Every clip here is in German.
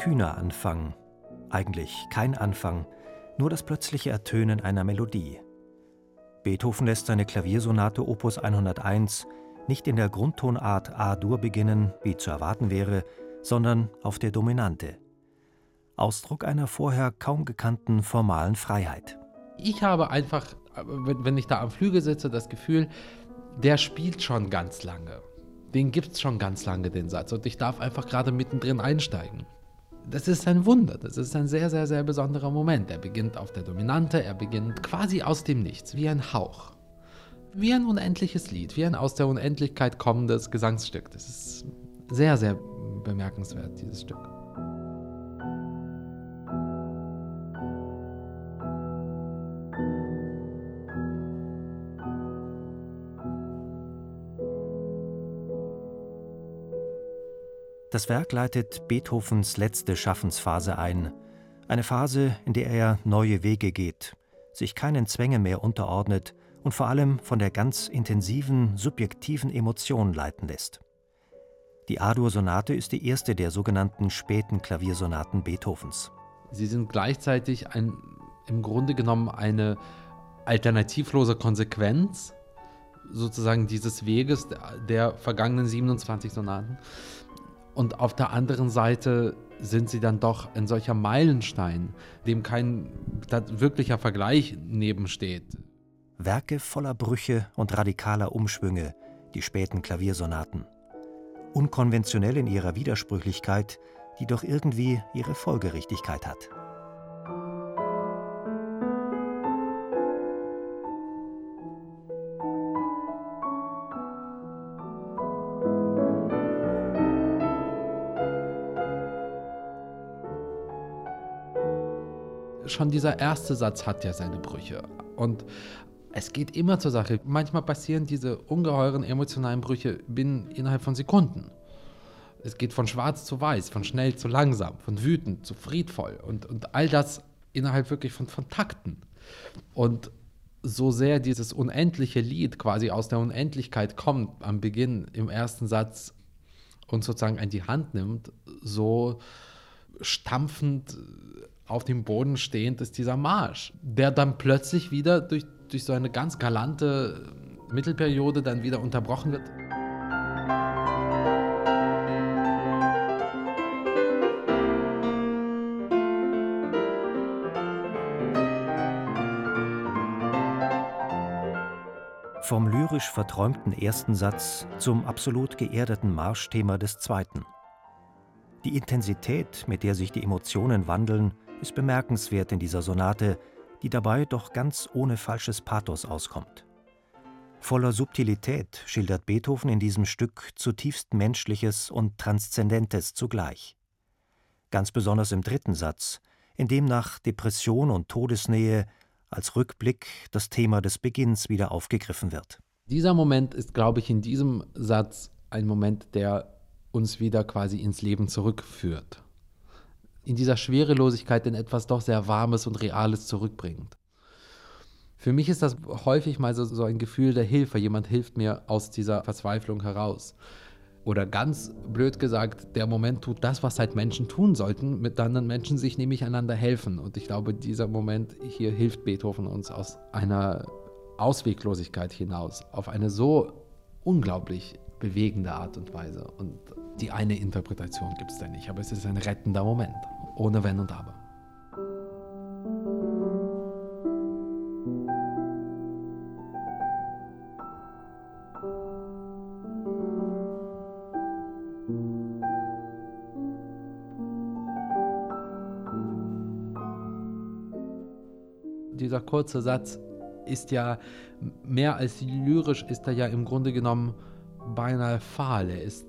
Kühner Anfang, eigentlich kein Anfang, nur das plötzliche Ertönen einer Melodie. Beethoven lässt seine Klaviersonate Opus 101 nicht in der Grundtonart A-Dur beginnen, wie zu erwarten wäre, sondern auf der Dominante. Ausdruck einer vorher kaum gekannten formalen Freiheit. Ich habe einfach, wenn ich da am Flügel sitze, das Gefühl, der spielt schon ganz lange den gibt es schon ganz lange, den Satz. Und ich darf einfach gerade mittendrin einsteigen. Das ist ein Wunder, das ist ein sehr, sehr, sehr besonderer Moment. Er beginnt auf der Dominante, er beginnt quasi aus dem Nichts, wie ein Hauch. Wie ein unendliches Lied, wie ein aus der Unendlichkeit kommendes Gesangsstück. Das ist sehr, sehr bemerkenswert, dieses Stück. Das Werk leitet Beethovens letzte Schaffensphase ein, eine Phase, in der er neue Wege geht, sich keinen Zwängen mehr unterordnet und vor allem von der ganz intensiven, subjektiven Emotion leiten lässt. Die A-Dur-Sonate ist die erste der sogenannten späten Klaviersonaten Beethovens. Sie sind gleichzeitig ein, im Grunde genommen eine alternativlose Konsequenz sozusagen dieses Weges der vergangenen 27 Sonaten. Und auf der anderen Seite sind sie dann doch ein solcher Meilenstein, dem kein wirklicher Vergleich nebensteht. Werke voller Brüche und radikaler Umschwünge, die späten Klaviersonaten. Unkonventionell in ihrer Widersprüchlichkeit, die doch irgendwie ihre Folgerichtigkeit hat. Schon dieser erste Satz hat ja seine Brüche. Und es geht immer zur Sache. Manchmal passieren diese ungeheuren emotionalen Brüche binnen, innerhalb von Sekunden. Es geht von schwarz zu weiß, von schnell zu langsam, von wütend zu friedvoll und, und all das innerhalb wirklich von, von Takten. Und so sehr dieses unendliche Lied quasi aus der Unendlichkeit kommt am Beginn im ersten Satz und sozusagen an die Hand nimmt, so stampfend auf dem Boden stehend ist dieser Marsch, der dann plötzlich wieder durch, durch so eine ganz galante Mittelperiode dann wieder unterbrochen wird. Vom lyrisch verträumten ersten Satz zum absolut geerdeten Marschthema des zweiten. Die Intensität, mit der sich die Emotionen wandeln, ist bemerkenswert in dieser Sonate, die dabei doch ganz ohne falsches Pathos auskommt. Voller Subtilität schildert Beethoven in diesem Stück zutiefst Menschliches und Transzendentes zugleich. Ganz besonders im dritten Satz, in dem nach Depression und Todesnähe als Rückblick das Thema des Beginns wieder aufgegriffen wird. Dieser Moment ist, glaube ich, in diesem Satz ein Moment, der uns wieder quasi ins Leben zurückführt in dieser Schwerelosigkeit in etwas doch sehr Warmes und Reales zurückbringt. Für mich ist das häufig mal so, so ein Gefühl der Hilfe. Jemand hilft mir aus dieser Verzweiflung heraus. Oder ganz blöd gesagt, der Moment tut das, was halt Menschen tun sollten, mit anderen Menschen sich nämlich einander helfen. Und ich glaube, dieser Moment hier hilft Beethoven uns aus einer Ausweglosigkeit hinaus, auf eine so unglaublich bewegende Art und Weise. Und die eine Interpretation gibt es da nicht, aber es ist ein rettender Moment, ohne Wenn und Aber. Dieser kurze Satz ist ja mehr als lyrisch, ist er ja im Grunde genommen beinahe fahl, er ist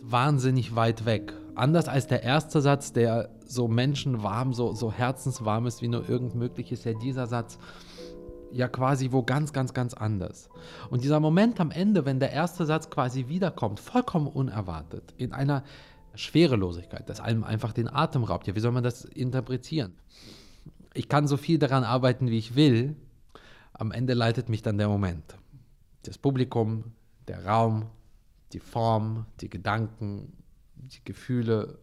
wahnsinnig weit weg. Anders als der erste Satz, der so menschenwarm, so, so herzenswarm ist, wie nur irgend möglich ist, ja dieser Satz ja quasi wo ganz, ganz, ganz anders. Und dieser Moment am Ende, wenn der erste Satz quasi wiederkommt, vollkommen unerwartet, in einer Schwerelosigkeit, das einem einfach den Atem raubt. Ja, wie soll man das interpretieren? Ich kann so viel daran arbeiten, wie ich will. Am Ende leitet mich dann der Moment. Das Publikum, der Raum, die Form, die Gedanken, die Gefühle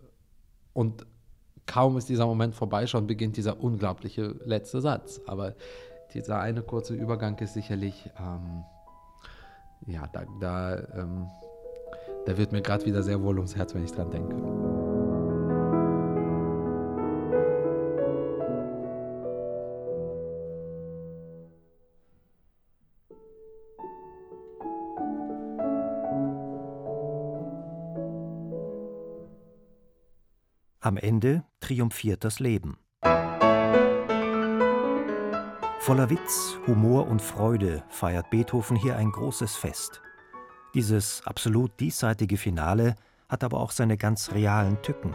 und kaum ist dieser Moment vorbei, schon beginnt dieser unglaubliche letzte Satz. Aber dieser eine kurze Übergang ist sicherlich, ähm, ja, da, da, ähm, da wird mir gerade wieder sehr wohl ums Herz, wenn ich dran denke. Am Ende triumphiert das Leben. Voller Witz, Humor und Freude feiert Beethoven hier ein großes Fest. Dieses absolut diesseitige Finale hat aber auch seine ganz realen Tücken.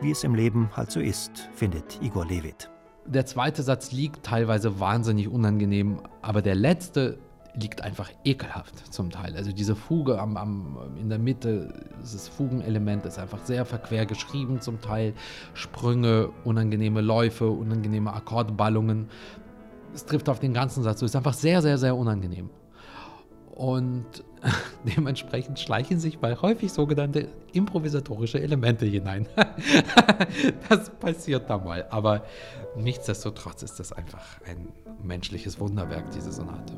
Wie es im Leben halt so ist, findet Igor Levit. Der zweite Satz liegt teilweise wahnsinnig unangenehm, aber der letzte liegt einfach ekelhaft zum Teil. Also diese Fuge am, am, in der Mitte, dieses Fugenelement ist einfach sehr verquer geschrieben zum Teil. Sprünge, unangenehme Läufe, unangenehme Akkordballungen. Es trifft auf den ganzen Satz. Es ist einfach sehr, sehr, sehr unangenehm. Und dementsprechend schleichen sich mal häufig sogenannte improvisatorische Elemente hinein. das passiert da mal. Aber nichtsdestotrotz ist das einfach ein menschliches Wunderwerk, diese Sonate.